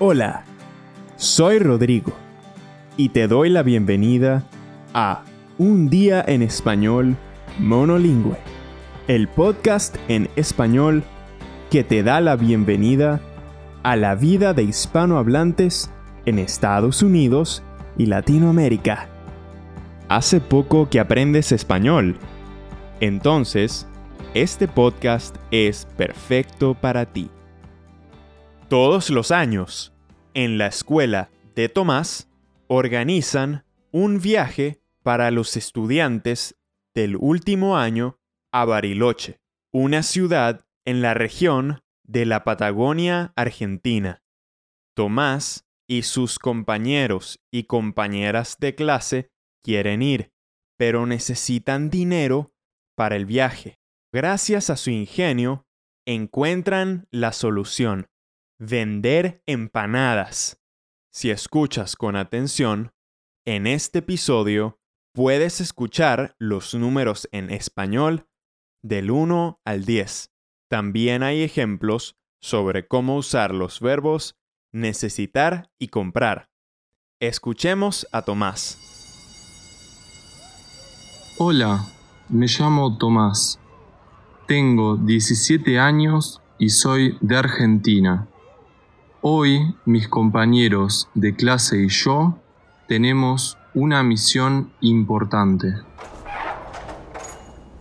Hola, soy Rodrigo y te doy la bienvenida a Un día en español monolingüe, el podcast en español que te da la bienvenida a la vida de hispanohablantes en Estados Unidos y Latinoamérica. Hace poco que aprendes español, entonces este podcast es perfecto para ti. Todos los años, en la escuela de Tomás, organizan un viaje para los estudiantes del último año a Bariloche, una ciudad en la región de la Patagonia Argentina. Tomás y sus compañeros y compañeras de clase quieren ir, pero necesitan dinero para el viaje. Gracias a su ingenio, encuentran la solución Vender empanadas. Si escuchas con atención, en este episodio puedes escuchar los números en español del 1 al 10. También hay ejemplos sobre cómo usar los verbos necesitar y comprar. Escuchemos a Tomás. Hola, me llamo Tomás. Tengo 17 años y soy de Argentina. Hoy mis compañeros de clase y yo tenemos una misión importante.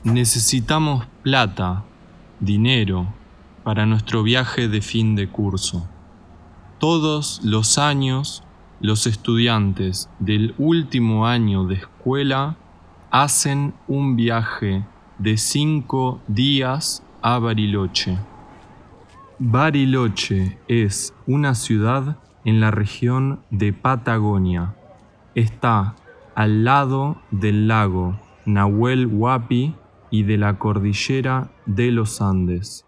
Necesitamos plata, dinero, para nuestro viaje de fin de curso. Todos los años, los estudiantes del último año de escuela hacen un viaje de cinco días a Bariloche. Bariloche es una ciudad en la región de Patagonia. Está al lado del lago Nahuel Huapi y de la cordillera de los Andes.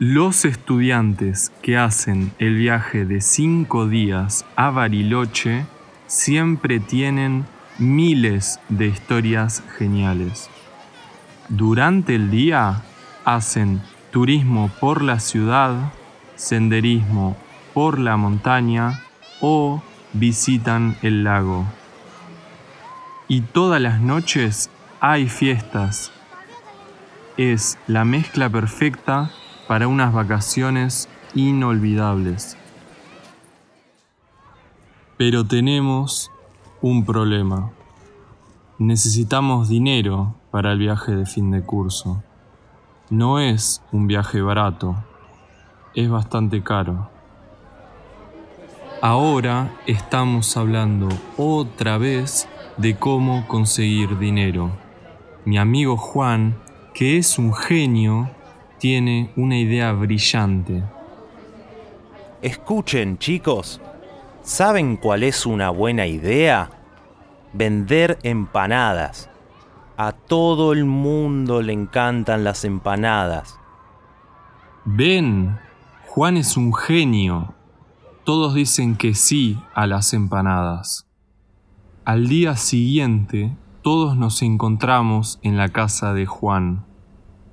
Los estudiantes que hacen el viaje de cinco días a Bariloche siempre tienen miles de historias geniales. Durante el día hacen turismo por la ciudad, senderismo por la montaña o visitan el lago. Y todas las noches hay fiestas. Es la mezcla perfecta para unas vacaciones inolvidables. Pero tenemos un problema. Necesitamos dinero para el viaje de fin de curso. No es un viaje barato, es bastante caro. Ahora estamos hablando otra vez de cómo conseguir dinero. Mi amigo Juan, que es un genio, tiene una idea brillante. Escuchen chicos, ¿saben cuál es una buena idea? Vender empanadas. A todo el mundo le encantan las empanadas. Ven, Juan es un genio. Todos dicen que sí a las empanadas. Al día siguiente, todos nos encontramos en la casa de Juan.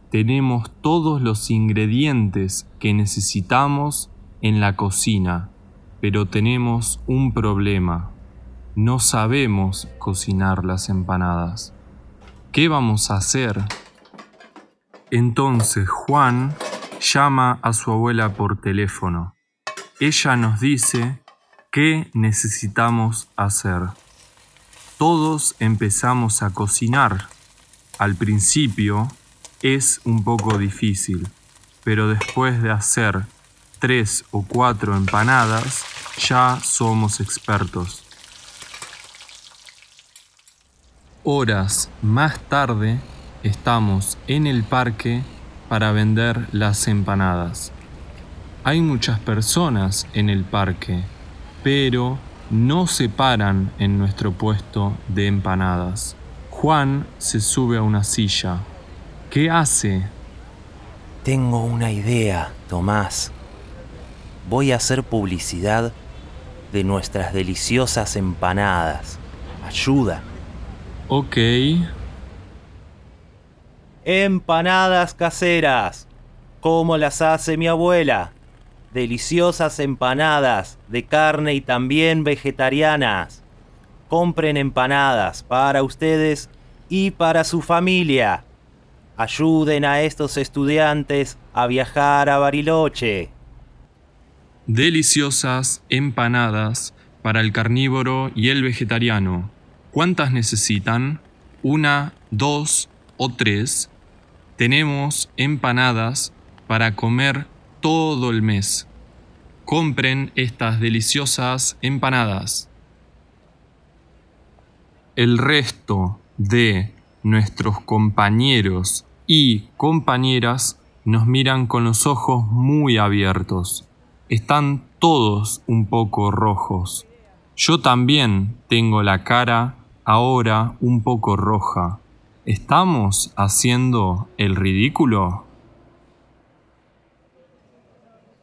Tenemos todos los ingredientes que necesitamos en la cocina, pero tenemos un problema. No sabemos cocinar las empanadas. ¿Qué vamos a hacer? Entonces Juan llama a su abuela por teléfono. Ella nos dice qué necesitamos hacer. Todos empezamos a cocinar. Al principio es un poco difícil, pero después de hacer tres o cuatro empanadas ya somos expertos. Horas más tarde estamos en el parque para vender las empanadas. Hay muchas personas en el parque, pero no se paran en nuestro puesto de empanadas. Juan se sube a una silla. ¿Qué hace? Tengo una idea, Tomás. Voy a hacer publicidad de nuestras deliciosas empanadas. Ayuda. Ok. Empanadas caseras, como las hace mi abuela. deliciosas empanadas de carne y también vegetarianas. Compren empanadas para ustedes y para su familia. Ayuden a estos estudiantes a viajar a Bariloche. Deliciosas empanadas para el carnívoro y el vegetariano. ¿Cuántas necesitan? ¿Una, dos o tres? Tenemos empanadas para comer todo el mes. Compren estas deliciosas empanadas. El resto de nuestros compañeros y compañeras nos miran con los ojos muy abiertos. Están todos un poco rojos. Yo también tengo la cara ahora un poco roja. ¿Estamos haciendo el ridículo?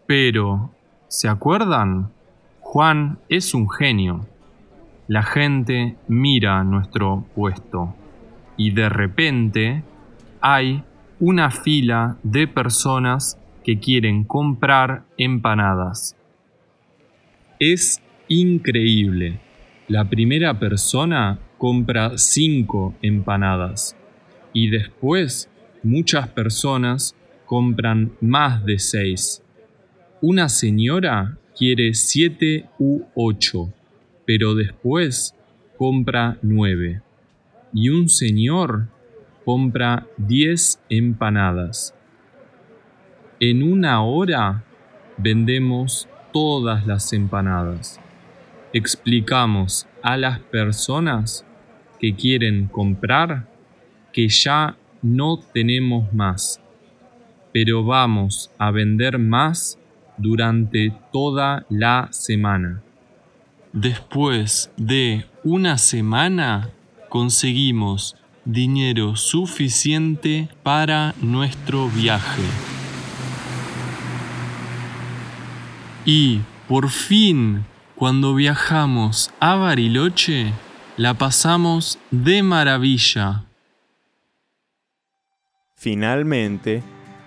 Pero, ¿se acuerdan? Juan es un genio. La gente mira nuestro puesto y de repente hay una fila de personas que quieren comprar empanadas. Es increíble. La primera persona compra cinco empanadas y después muchas personas compran más de seis. Una señora quiere siete u ocho, pero después compra nueve. Y un señor compra diez empanadas. En una hora vendemos todas las empanadas. Explicamos a las personas que quieren comprar que ya no tenemos más, pero vamos a vender más durante toda la semana. Después de una semana conseguimos dinero suficiente para nuestro viaje. Y por fin, cuando viajamos a Bariloche, la pasamos de maravilla. Finalmente,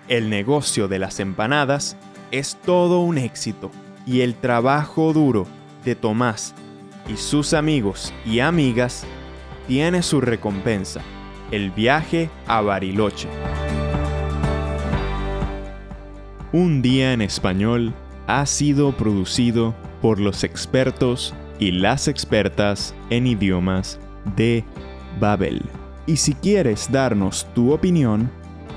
el negocio de las empanadas es todo un éxito y el trabajo duro de Tomás y sus amigos y amigas tiene su recompensa, el viaje a Bariloche. Un día en español ha sido producido por los expertos y las expertas en idiomas de Babel. Y si quieres darnos tu opinión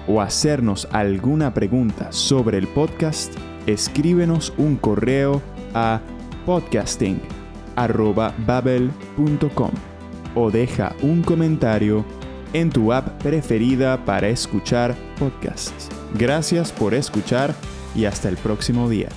o hacernos alguna pregunta sobre el podcast, escríbenos un correo a podcasting.babel.com o deja un comentario en tu app preferida para escuchar podcasts. Gracias por escuchar y hasta el próximo día.